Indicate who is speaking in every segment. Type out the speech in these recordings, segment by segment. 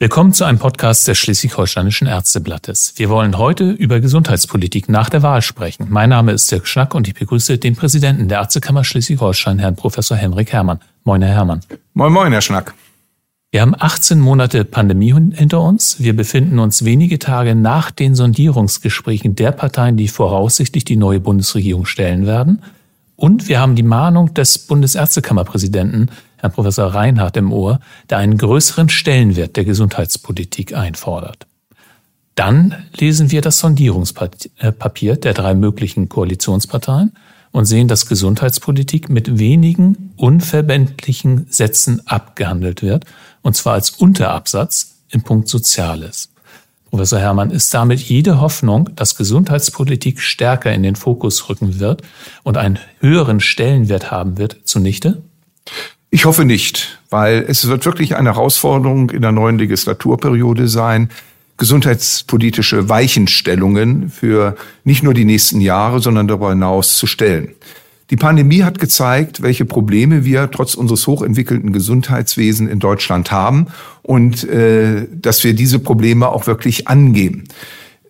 Speaker 1: Willkommen zu einem Podcast des Schleswig-Holsteinischen Ärzteblattes. Wir wollen heute über Gesundheitspolitik nach der Wahl sprechen. Mein Name ist Dirk Schnack und ich begrüße den Präsidenten der Ärztekammer Schleswig-Holstein, Herrn Professor Henrik Herrmann. Moin, Herr Herrmann.
Speaker 2: Moin, moin, Herr Schnack.
Speaker 1: Wir haben 18 Monate Pandemie hinter uns. Wir befinden uns wenige Tage nach den Sondierungsgesprächen der Parteien, die voraussichtlich die neue Bundesregierung stellen werden. Und wir haben die Mahnung des Bundesärztekammerpräsidenten Herrn Professor Reinhardt im Ohr, der einen größeren Stellenwert der Gesundheitspolitik einfordert. Dann lesen wir das Sondierungspapier der drei möglichen Koalitionsparteien und sehen, dass Gesundheitspolitik mit wenigen unverbindlichen Sätzen abgehandelt wird, und zwar als Unterabsatz im Punkt Soziales. Professor Herrmann, ist damit jede Hoffnung, dass Gesundheitspolitik stärker in den Fokus rücken wird und einen höheren Stellenwert haben wird, zunichte?
Speaker 2: Ich hoffe nicht, weil es wird wirklich eine Herausforderung in der neuen Legislaturperiode sein, gesundheitspolitische Weichenstellungen für nicht nur die nächsten Jahre, sondern darüber hinaus zu stellen. Die Pandemie hat gezeigt, welche Probleme wir trotz unseres hochentwickelten Gesundheitswesens in Deutschland haben und äh, dass wir diese Probleme auch wirklich angehen.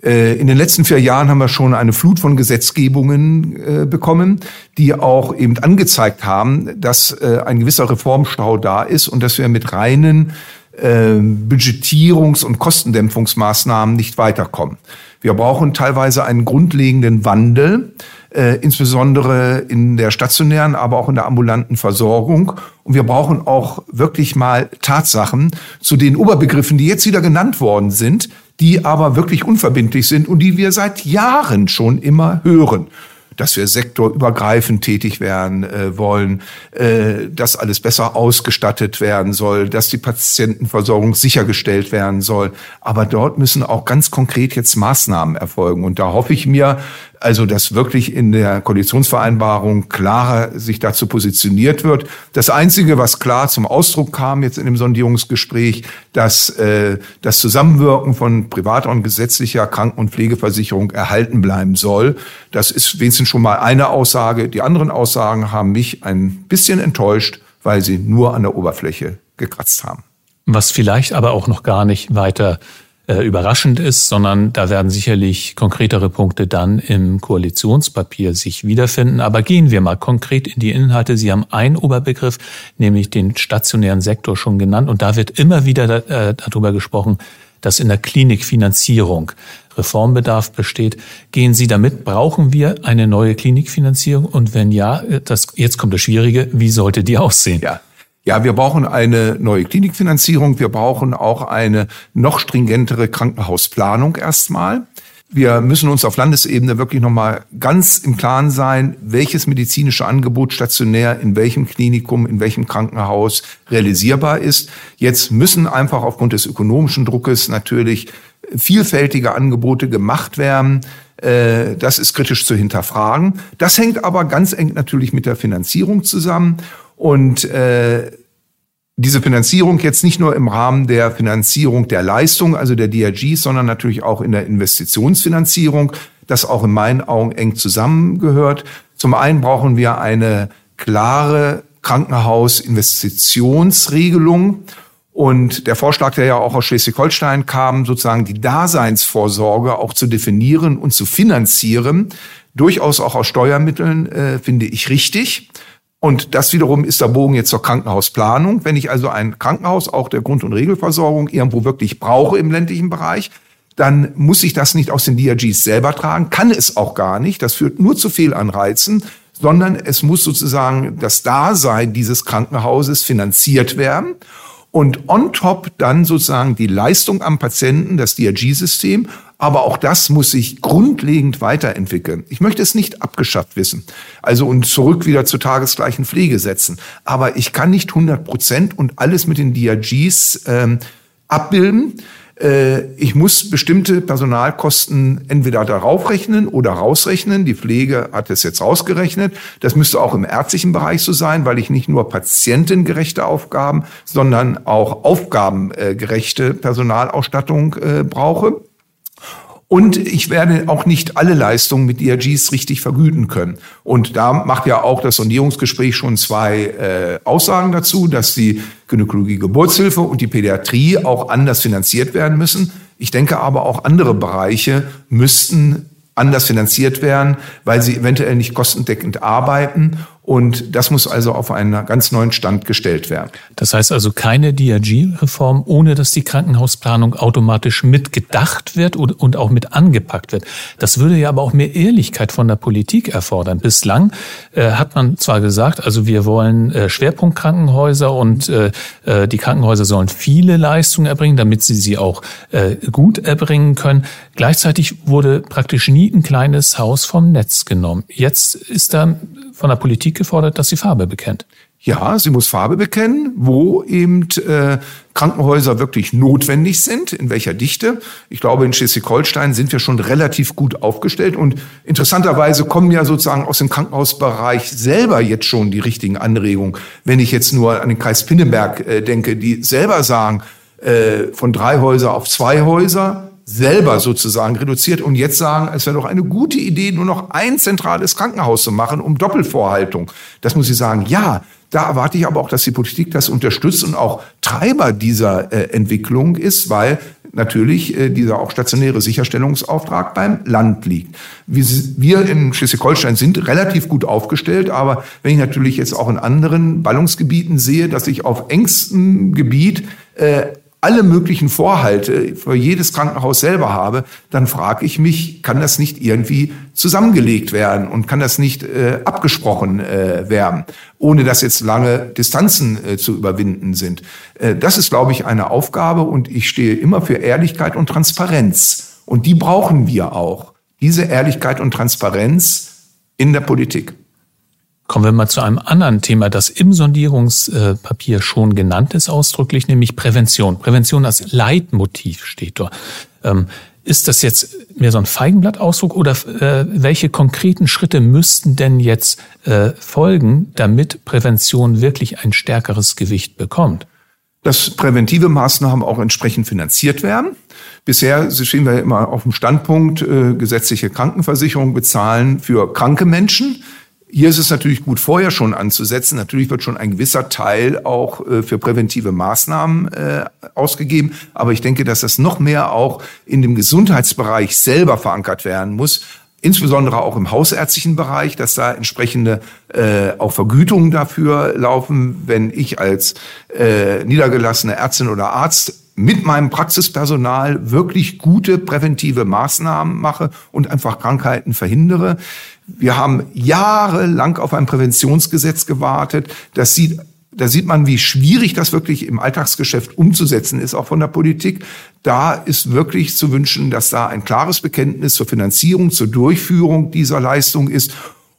Speaker 2: Äh, in den letzten vier Jahren haben wir schon eine Flut von Gesetzgebungen äh, bekommen, die auch eben angezeigt haben, dass äh, ein gewisser Reformstau da ist und dass wir mit reinen äh, Budgetierungs- und Kostendämpfungsmaßnahmen nicht weiterkommen. Wir brauchen teilweise einen grundlegenden Wandel, äh, insbesondere in der stationären, aber auch in der ambulanten Versorgung. Und wir brauchen auch wirklich mal Tatsachen zu den Oberbegriffen, die jetzt wieder genannt worden sind, die aber wirklich unverbindlich sind und die wir seit Jahren schon immer hören dass wir sektorübergreifend tätig werden äh, wollen, äh, dass alles besser ausgestattet werden soll, dass die Patientenversorgung sichergestellt werden soll. Aber dort müssen auch ganz konkret jetzt Maßnahmen erfolgen. Und da hoffe ich mir, also dass wirklich in der Koalitionsvereinbarung klarer sich dazu positioniert wird. Das Einzige, was klar zum Ausdruck kam jetzt in dem Sondierungsgespräch, dass äh, das Zusammenwirken von privater und gesetzlicher Kranken- und Pflegeversicherung erhalten bleiben soll. Das ist wenigstens schon mal eine Aussage. Die anderen Aussagen haben mich ein bisschen enttäuscht, weil sie nur an der Oberfläche gekratzt haben.
Speaker 1: Was vielleicht aber auch noch gar nicht weiter äh, überraschend ist, sondern da werden sicherlich konkretere Punkte dann im Koalitionspapier sich wiederfinden. Aber gehen wir mal konkret in die Inhalte. Sie haben einen Oberbegriff, nämlich den stationären Sektor schon genannt. Und da wird immer wieder äh, darüber gesprochen, dass in der Klinikfinanzierung Reformbedarf besteht. Gehen Sie damit? Brauchen wir eine neue Klinikfinanzierung? Und wenn ja, äh, das, jetzt kommt das Schwierige, wie sollte die aussehen?
Speaker 2: Ja. Ja, wir brauchen eine neue Klinikfinanzierung. Wir brauchen auch eine noch stringentere Krankenhausplanung erstmal. Wir müssen uns auf Landesebene wirklich nochmal ganz im Klaren sein, welches medizinische Angebot stationär in welchem Klinikum, in welchem Krankenhaus realisierbar ist. Jetzt müssen einfach aufgrund des ökonomischen Druckes natürlich vielfältige Angebote gemacht werden. Äh, das ist kritisch zu hinterfragen. Das hängt aber ganz eng natürlich mit der Finanzierung zusammen. Und äh, diese Finanzierung jetzt nicht nur im Rahmen der Finanzierung der Leistung, also der DRGs, sondern natürlich auch in der Investitionsfinanzierung, das auch in meinen Augen eng zusammengehört. Zum einen brauchen wir eine klare Krankenhausinvestitionsregelung. Und der Vorschlag, der ja auch aus Schleswig-Holstein kam, sozusagen die Daseinsvorsorge auch zu definieren und zu finanzieren, durchaus auch aus Steuermitteln, äh, finde ich richtig. Und das wiederum ist der Bogen jetzt zur Krankenhausplanung. Wenn ich also ein Krankenhaus auch der Grund- und Regelversorgung irgendwo wirklich brauche im ländlichen Bereich, dann muss ich das nicht aus den DRGs selber tragen, kann es auch gar nicht. Das führt nur zu Fehlanreizen, sondern es muss sozusagen das Dasein dieses Krankenhauses finanziert werden und on top dann sozusagen die Leistung am Patienten, das DRG-System. Aber auch das muss sich grundlegend weiterentwickeln. Ich möchte es nicht abgeschafft wissen. Also und zurück wieder zur tagesgleichen Pflege setzen. Aber ich kann nicht 100 Prozent und alles mit den DRGs ähm, abbilden. Äh, ich muss bestimmte Personalkosten entweder darauf rechnen oder rausrechnen. Die Pflege hat es jetzt rausgerechnet. Das müsste auch im ärztlichen Bereich so sein, weil ich nicht nur patientengerechte Aufgaben, sondern auch aufgabengerechte Personalausstattung äh, brauche. Und ich werde auch nicht alle Leistungen mit DRGs richtig vergüten können. Und da macht ja auch das Sondierungsgespräch schon zwei äh, Aussagen dazu, dass die Gynäkologie, Geburtshilfe und die Pädiatrie auch anders finanziert werden müssen. Ich denke aber auch andere Bereiche müssten anders finanziert werden, weil sie eventuell nicht kostendeckend arbeiten und das muss also auf einen ganz neuen Stand gestellt werden.
Speaker 1: Das heißt also keine DRG-Reform, ohne dass die Krankenhausplanung automatisch mitgedacht wird und auch mit angepackt wird. Das würde ja aber auch mehr Ehrlichkeit von der Politik erfordern. Bislang äh, hat man zwar gesagt, also wir wollen äh, Schwerpunktkrankenhäuser und äh, äh die Krankenhäuser sollen viele Leistungen erbringen, damit sie sie auch äh, gut erbringen können. Gleichzeitig wurde praktisch nie ein kleines Haus vom Netz genommen. Jetzt ist da von der Politik gefordert, dass sie Farbe bekennt.
Speaker 2: Ja, sie muss Farbe bekennen, wo eben äh, Krankenhäuser wirklich notwendig sind, in welcher Dichte. Ich glaube, in Schleswig-Holstein sind wir schon relativ gut aufgestellt und interessanterweise kommen ja sozusagen aus dem Krankenhausbereich selber jetzt schon die richtigen Anregungen. Wenn ich jetzt nur an den Kreis Pinneberg äh, denke, die selber sagen, äh, von drei Häuser auf zwei Häuser, selber sozusagen reduziert und jetzt sagen, es wäre doch eine gute Idee, nur noch ein zentrales Krankenhaus zu machen, um Doppelvorhaltung. Das muss ich sagen, ja, da erwarte ich aber auch, dass die Politik das unterstützt und auch Treiber dieser äh, Entwicklung ist, weil natürlich äh, dieser auch stationäre Sicherstellungsauftrag beim Land liegt. Wir, wir in Schleswig-Holstein sind relativ gut aufgestellt, aber wenn ich natürlich jetzt auch in anderen Ballungsgebieten sehe, dass ich auf engstem Gebiet äh, alle möglichen Vorhalte für jedes Krankenhaus selber habe, dann frage ich mich, kann das nicht irgendwie zusammengelegt werden und kann das nicht äh, abgesprochen äh, werden, ohne dass jetzt lange Distanzen äh, zu überwinden sind. Äh, das ist, glaube ich, eine Aufgabe und ich stehe immer für Ehrlichkeit und Transparenz. Und die brauchen wir auch. Diese Ehrlichkeit und Transparenz in der Politik.
Speaker 1: Kommen wir mal zu einem anderen Thema, das im Sondierungspapier schon genannt ist, ausdrücklich, nämlich Prävention. Prävention als Leitmotiv steht dort. Ähm, ist das jetzt mehr so ein Feigenblattausdruck oder äh, welche konkreten Schritte müssten denn jetzt äh, folgen, damit Prävention wirklich ein stärkeres Gewicht bekommt?
Speaker 2: Dass präventive Maßnahmen auch entsprechend finanziert werden. Bisher stehen wir immer auf dem Standpunkt, äh, gesetzliche Krankenversicherung bezahlen für kranke Menschen. Hier ist es natürlich gut, vorher schon anzusetzen. Natürlich wird schon ein gewisser Teil auch äh, für präventive Maßnahmen äh, ausgegeben. Aber ich denke, dass das noch mehr auch in dem Gesundheitsbereich selber verankert werden muss. Insbesondere auch im hausärztlichen Bereich, dass da entsprechende äh, auch Vergütungen dafür laufen, wenn ich als äh, niedergelassene Ärztin oder Arzt mit meinem Praxispersonal wirklich gute präventive Maßnahmen mache und einfach Krankheiten verhindere. Wir haben jahrelang auf ein Präventionsgesetz gewartet. Das sieht da sieht man, wie schwierig das wirklich im Alltagsgeschäft umzusetzen ist, auch von der Politik. Da ist wirklich zu wünschen, dass da ein klares Bekenntnis zur Finanzierung, zur Durchführung dieser Leistung ist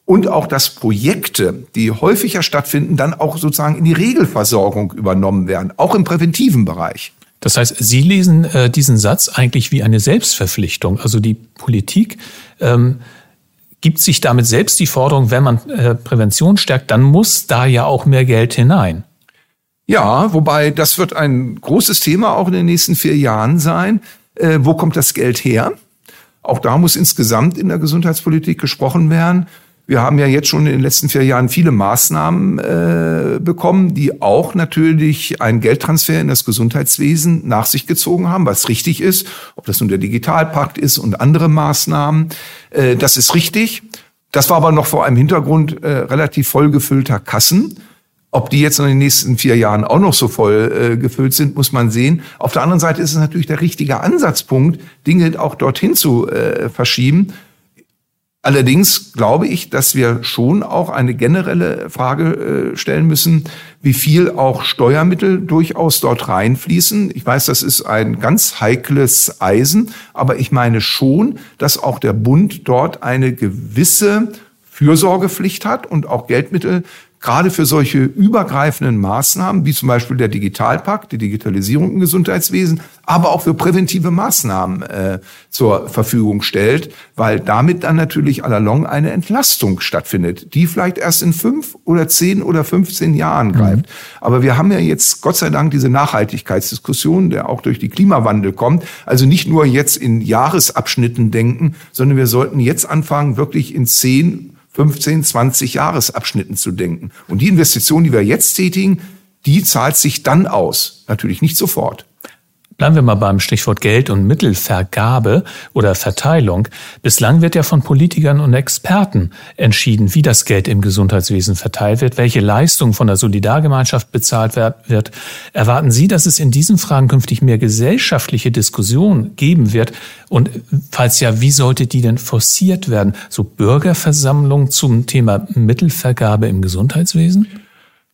Speaker 2: und auch, dass Projekte, die häufiger stattfinden, dann auch sozusagen in die Regelversorgung übernommen werden, auch im präventiven Bereich.
Speaker 1: Das heißt, Sie lesen äh, diesen Satz eigentlich wie eine Selbstverpflichtung. Also die Politik ähm, gibt sich damit selbst die Forderung, wenn man äh, Prävention stärkt, dann muss da ja auch mehr Geld hinein.
Speaker 2: Ja, wobei das wird ein großes Thema auch in den nächsten vier Jahren sein. Äh, wo kommt das Geld her? Auch da muss insgesamt in der Gesundheitspolitik gesprochen werden. Wir haben ja jetzt schon in den letzten vier Jahren viele Maßnahmen äh, bekommen, die auch natürlich einen Geldtransfer in das Gesundheitswesen nach sich gezogen haben, was richtig ist, ob das nun der Digitalpakt ist und andere Maßnahmen. Äh, das ist richtig. Das war aber noch vor einem Hintergrund äh, relativ vollgefüllter Kassen. Ob die jetzt in den nächsten vier Jahren auch noch so voll äh, gefüllt sind, muss man sehen. Auf der anderen Seite ist es natürlich der richtige Ansatzpunkt, Dinge auch dorthin zu äh, verschieben. Allerdings glaube ich, dass wir schon auch eine generelle Frage äh, stellen müssen, wie viel auch Steuermittel durchaus dort reinfließen. Ich weiß, das ist ein ganz heikles Eisen, aber ich meine schon, dass auch der Bund dort eine gewisse Fürsorgepflicht hat und auch Geldmittel gerade für solche übergreifenden Maßnahmen, wie zum Beispiel der Digitalpakt, die Digitalisierung im Gesundheitswesen, aber auch für präventive Maßnahmen äh, zur Verfügung stellt, weil damit dann natürlich à la longue eine Entlastung stattfindet, die vielleicht erst in fünf oder zehn oder 15 Jahren greift. Mhm. Aber wir haben ja jetzt Gott sei Dank diese Nachhaltigkeitsdiskussion, der auch durch die Klimawandel kommt. Also nicht nur jetzt in Jahresabschnitten denken, sondern wir sollten jetzt anfangen, wirklich in zehn 15, 20 Jahresabschnitten zu denken. Und die Investition, die wir jetzt tätigen, die zahlt sich dann aus. Natürlich nicht sofort.
Speaker 1: Bleiben wir mal beim Stichwort Geld und Mittelvergabe oder Verteilung. Bislang wird ja von Politikern und Experten entschieden, wie das Geld im Gesundheitswesen verteilt wird, welche Leistung von der Solidargemeinschaft bezahlt wird. Erwarten Sie, dass es in diesen Fragen künftig mehr gesellschaftliche Diskussion geben wird? Und falls ja, wie sollte die denn forciert werden? So Bürgerversammlungen zum Thema Mittelvergabe im Gesundheitswesen?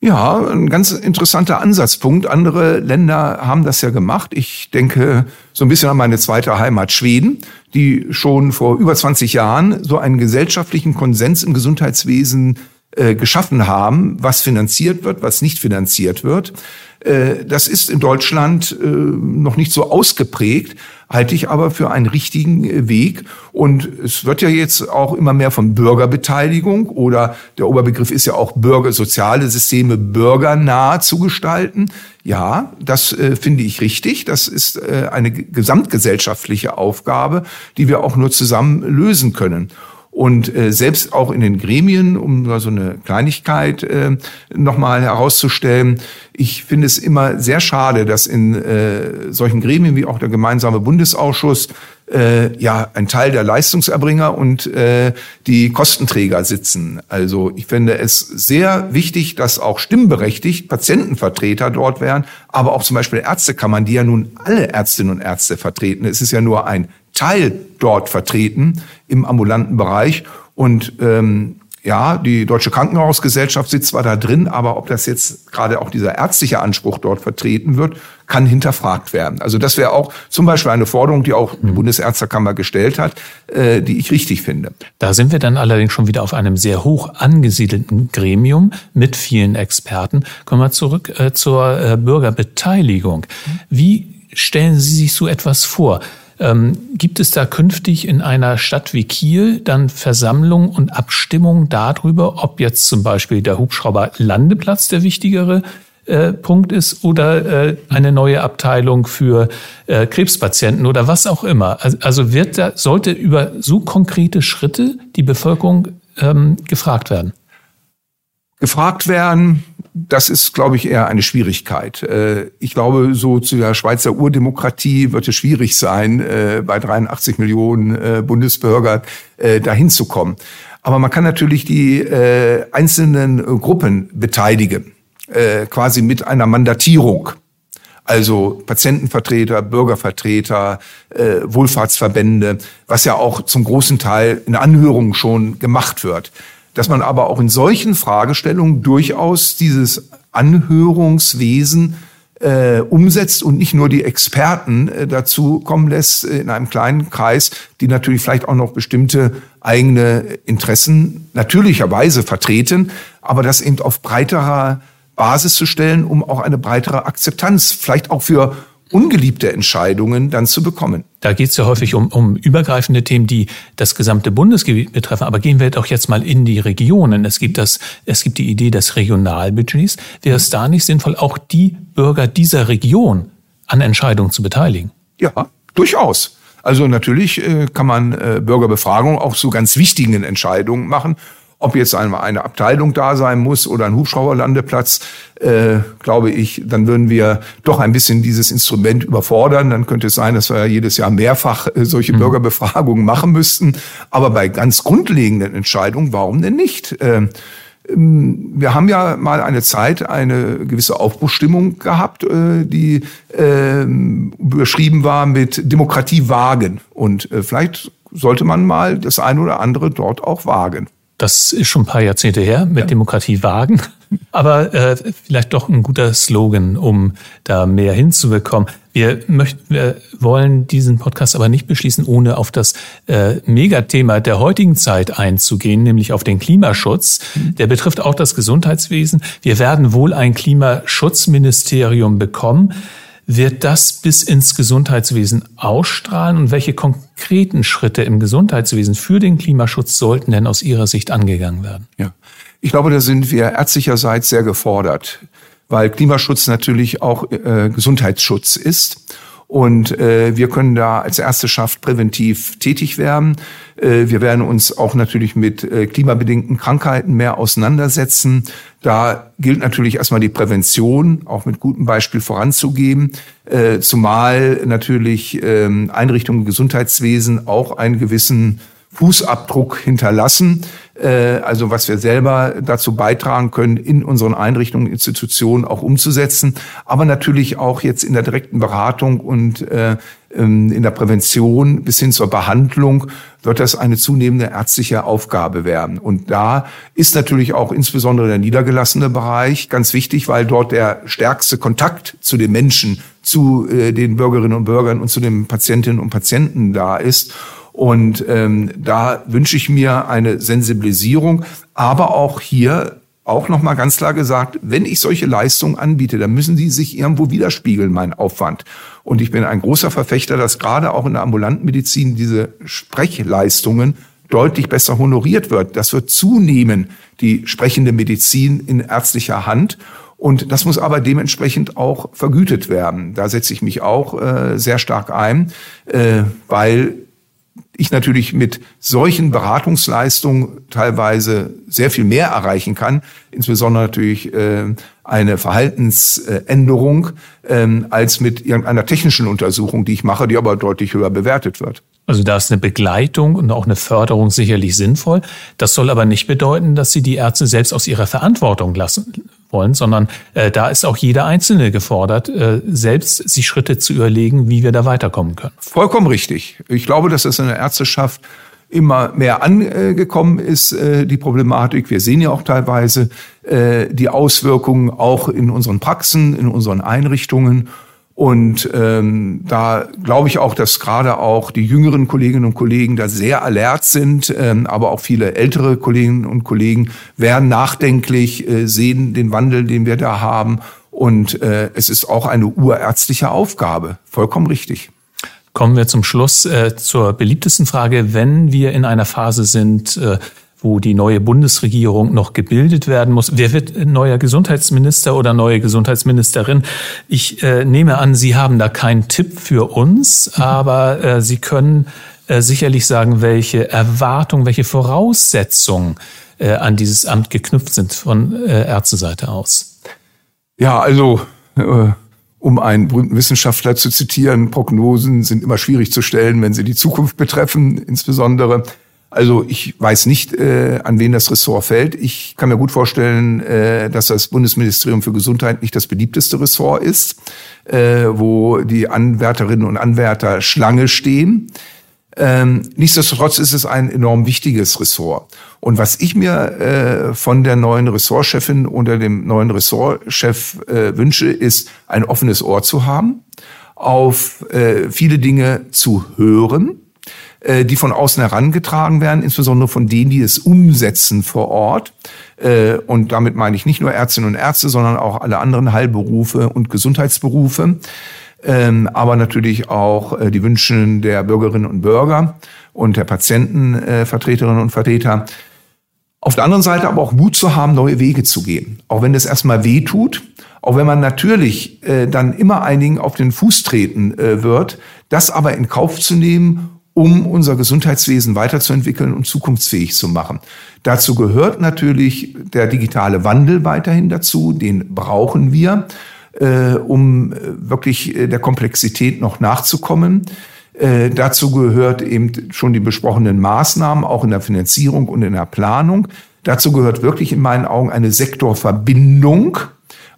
Speaker 2: Ja, ein ganz interessanter Ansatzpunkt. Andere Länder haben das ja gemacht. Ich denke so ein bisschen an meine zweite Heimat Schweden, die schon vor über 20 Jahren so einen gesellschaftlichen Konsens im Gesundheitswesen äh, geschaffen haben, was finanziert wird, was nicht finanziert wird. Äh, das ist in Deutschland äh, noch nicht so ausgeprägt, halte ich aber für einen richtigen äh, Weg. Und es wird ja jetzt auch immer mehr von Bürgerbeteiligung oder der Oberbegriff ist ja auch Bürger, soziale Systeme bürgernah zu gestalten. Ja, das äh, finde ich richtig. Das ist äh, eine gesamtgesellschaftliche Aufgabe, die wir auch nur zusammen lösen können. Und äh, selbst auch in den Gremien, um so eine Kleinigkeit äh, nochmal herauszustellen, ich finde es immer sehr schade, dass in äh, solchen Gremien wie auch der gemeinsame Bundesausschuss äh, ja ein Teil der Leistungserbringer und äh, die Kostenträger sitzen. Also ich finde es sehr wichtig, dass auch stimmberechtigt Patientenvertreter dort wären, aber auch zum Beispiel Ärztekammern, die ja nun alle Ärztinnen und Ärzte vertreten. Es ist ja nur ein Teil dort vertreten im ambulanten Bereich. Und ähm, ja, die Deutsche Krankenhausgesellschaft sitzt zwar da drin, aber ob das jetzt gerade auch dieser ärztliche Anspruch dort vertreten wird, kann hinterfragt werden. Also das wäre auch zum Beispiel eine Forderung, die auch die hm. Bundesärztekammer gestellt hat, äh, die ich richtig finde.
Speaker 1: Da sind wir dann allerdings schon wieder auf einem sehr hoch angesiedelten Gremium mit vielen Experten. Kommen wir zurück äh, zur äh, Bürgerbeteiligung. Hm. Wie stellen Sie sich so etwas vor? Ähm, gibt es da künftig in einer Stadt wie Kiel dann Versammlungen und Abstimmungen darüber, ob jetzt zum Beispiel der Hubschrauber Landeplatz der wichtigere äh, Punkt ist oder äh, eine neue Abteilung für äh, Krebspatienten oder was auch immer. Also wird da, sollte über so konkrete Schritte die Bevölkerung ähm, gefragt werden?
Speaker 2: Gefragt werden, das ist, glaube ich, eher eine Schwierigkeit. Äh, ich glaube, so zu der Schweizer Urdemokratie wird es schwierig sein, äh, bei 83 Millionen äh, Bundesbürgern dahin zu kommen. Aber man kann natürlich die einzelnen Gruppen beteiligen, quasi mit einer Mandatierung. Also Patientenvertreter, Bürgervertreter, Wohlfahrtsverbände, was ja auch zum großen Teil in Anhörungen schon gemacht wird dass man aber auch in solchen Fragestellungen durchaus dieses Anhörungswesen äh, umsetzt und nicht nur die Experten äh, dazu kommen lässt äh, in einem kleinen Kreis, die natürlich vielleicht auch noch bestimmte eigene Interessen natürlicherweise vertreten, aber das eben auf breiterer Basis zu stellen, um auch eine breitere Akzeptanz vielleicht auch für ungeliebte Entscheidungen dann zu bekommen.
Speaker 1: Da geht es ja häufig um, um übergreifende Themen, die das gesamte Bundesgebiet betreffen. Aber gehen wir doch jetzt mal in die Regionen. Es gibt das, es gibt die Idee des Regionalbudgets. Wäre es da nicht sinnvoll, auch die Bürger dieser Region an Entscheidungen zu beteiligen?
Speaker 2: Ja, durchaus. Also natürlich äh, kann man äh, Bürgerbefragungen auch zu ganz wichtigen Entscheidungen machen. Ob jetzt einmal eine Abteilung da sein muss oder ein Hubschrauberlandeplatz, äh, glaube ich, dann würden wir doch ein bisschen dieses Instrument überfordern. Dann könnte es sein, dass wir jedes Jahr mehrfach äh, solche mhm. Bürgerbefragungen machen müssten. Aber bei ganz grundlegenden Entscheidungen, warum denn nicht? Äh, wir haben ja mal eine Zeit eine gewisse Aufbruchstimmung gehabt, äh, die äh, überschrieben war mit Demokratie wagen. Und äh, vielleicht sollte man mal das eine oder andere dort auch wagen.
Speaker 1: Das ist schon ein paar Jahrzehnte her mit ja. Demokratie wagen. Aber äh, vielleicht doch ein guter Slogan, um da mehr hinzubekommen. Wir möchten, wir wollen diesen Podcast aber nicht beschließen, ohne auf das äh, Megathema der heutigen Zeit einzugehen, nämlich auf den Klimaschutz. Der betrifft auch das Gesundheitswesen. Wir werden wohl ein Klimaschutzministerium bekommen. Wird das bis ins Gesundheitswesen ausstrahlen und welche konkreten Schritte im Gesundheitswesen für den Klimaschutz sollten denn aus Ihrer Sicht angegangen werden?
Speaker 2: Ja, ich glaube, da sind wir ärztlicherseits sehr gefordert, weil Klimaschutz natürlich auch äh, Gesundheitsschutz ist. Und äh, wir können da als Ärzteschaft präventiv tätig werden. Äh, wir werden uns auch natürlich mit äh, klimabedingten Krankheiten mehr auseinandersetzen. Da gilt natürlich erstmal die Prävention, auch mit gutem Beispiel voranzugeben, äh, zumal natürlich äh, Einrichtungen im Gesundheitswesen auch einen gewissen Fußabdruck hinterlassen. Äh, also was wir selber dazu beitragen können, in unseren Einrichtungen, Institutionen auch umzusetzen, aber natürlich auch jetzt in der direkten Beratung und äh, ähm, in der Prävention bis hin zur Behandlung wird das eine zunehmende ärztliche Aufgabe werden. Und da ist natürlich auch insbesondere der niedergelassene Bereich ganz wichtig, weil dort der stärkste Kontakt zu den Menschen, zu äh, den Bürgerinnen und Bürgern und zu den Patientinnen und Patienten da ist. Und ähm, da wünsche ich mir eine Sensibilisierung, aber auch hier auch nochmal ganz klar gesagt, wenn ich solche Leistungen anbiete, dann müssen die sich irgendwo widerspiegeln, mein Aufwand. Und ich bin ein großer Verfechter, dass gerade auch in der ambulanten Medizin diese Sprechleistungen deutlich besser honoriert wird. Das wird zunehmen, die sprechende Medizin in ärztlicher Hand. Und das muss aber dementsprechend auch vergütet werden. Da setze ich mich auch äh, sehr stark ein, äh, weil ich natürlich mit solchen Beratungsleistungen teilweise sehr viel mehr erreichen kann, insbesondere natürlich äh, eine Verhaltensänderung, äh, als mit irgendeiner technischen Untersuchung, die ich mache, die aber deutlich höher bewertet wird.
Speaker 1: Also da ist eine Begleitung und auch eine Förderung sicherlich sinnvoll. Das soll aber nicht bedeuten, dass Sie die Ärzte selbst aus ihrer Verantwortung lassen wollen, sondern äh, da ist auch jeder Einzelne gefordert, äh, selbst sich Schritte zu überlegen, wie wir da weiterkommen können.
Speaker 2: Vollkommen richtig. Ich glaube, dass es in der Ärzteschaft immer mehr angekommen ist, äh, die Problematik. Wir sehen ja auch teilweise äh, die Auswirkungen auch in unseren Praxen, in unseren Einrichtungen. Und ähm, da glaube ich auch, dass gerade auch die jüngeren Kolleginnen und Kollegen da sehr alert sind, ähm, aber auch viele ältere Kolleginnen und Kollegen werden nachdenklich, äh, sehen den Wandel, den wir da haben. Und äh, es ist auch eine urärztliche Aufgabe. Vollkommen richtig.
Speaker 1: Kommen wir zum Schluss äh, zur beliebtesten Frage. Wenn wir in einer Phase sind, äh, wo die neue Bundesregierung noch gebildet werden muss. Wer wird neuer Gesundheitsminister oder neue Gesundheitsministerin? Ich äh, nehme an, Sie haben da keinen Tipp für uns, aber äh, Sie können äh, sicherlich sagen, welche Erwartungen, welche Voraussetzungen äh, an dieses Amt geknüpft sind von äh, Ärzteseite aus.
Speaker 2: Ja, also äh, um einen berühmten Wissenschaftler zu zitieren, Prognosen sind immer schwierig zu stellen, wenn sie die Zukunft betreffen, insbesondere. Also ich weiß nicht, äh, an wen das Ressort fällt. Ich kann mir gut vorstellen, äh, dass das Bundesministerium für Gesundheit nicht das beliebteste Ressort ist, äh, wo die Anwärterinnen und Anwärter Schlange stehen. Ähm, nichtsdestotrotz ist es ein enorm wichtiges Ressort. Und was ich mir äh, von der neuen Ressortchefin oder dem neuen Ressortchef äh, wünsche, ist ein offenes Ohr zu haben, auf äh, viele Dinge zu hören äh, die von außen herangetragen werden, insbesondere von denen, die es umsetzen vor Ort. Äh, und damit meine ich nicht nur Ärztinnen und Ärzte, sondern auch alle anderen Heilberufe und Gesundheitsberufe. Ähm, aber natürlich auch äh, die Wünsche der Bürgerinnen und Bürger und der Patientenvertreterinnen und Vertreter. Auf der anderen Seite aber auch Mut zu haben, neue Wege zu gehen. Auch wenn das erstmal weh tut, auch wenn man natürlich äh, dann immer einigen auf den Fuß treten wird, das aber in Kauf zu nehmen um unser Gesundheitswesen weiterzuentwickeln und zukunftsfähig zu machen. Dazu gehört natürlich der digitale Wandel weiterhin dazu, den brauchen wir, äh, um äh, wirklich äh, der Komplexität noch nachzukommen. Äh, dazu gehört eben schon die besprochenen Maßnahmen, auch in der Finanzierung und in der Planung. Dazu gehört wirklich in meinen Augen eine Sektorverbindung,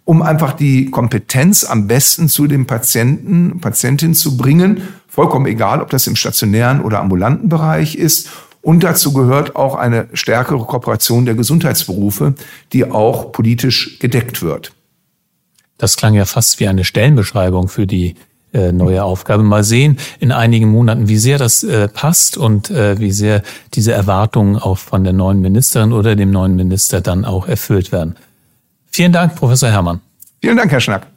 Speaker 2: um einfach die Kompetenz am besten zu dem Patienten, Patientin zu bringen. Vollkommen egal, ob das im stationären oder ambulanten Bereich ist. Und dazu gehört auch eine stärkere Kooperation der Gesundheitsberufe, die auch politisch gedeckt wird.
Speaker 1: Das klang ja fast wie eine Stellenbeschreibung für die äh, neue Aufgabe. Mal sehen in einigen Monaten, wie sehr das äh, passt und äh, wie sehr diese Erwartungen auch von der neuen Ministerin oder dem neuen Minister dann auch erfüllt werden. Vielen Dank, Professor Herrmann.
Speaker 2: Vielen Dank, Herr Schnack.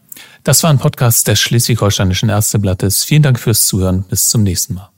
Speaker 1: Das war ein Podcast des Schleswig-Holsteinischen Ärzteblattes. Vielen Dank fürs Zuhören. Bis zum nächsten Mal.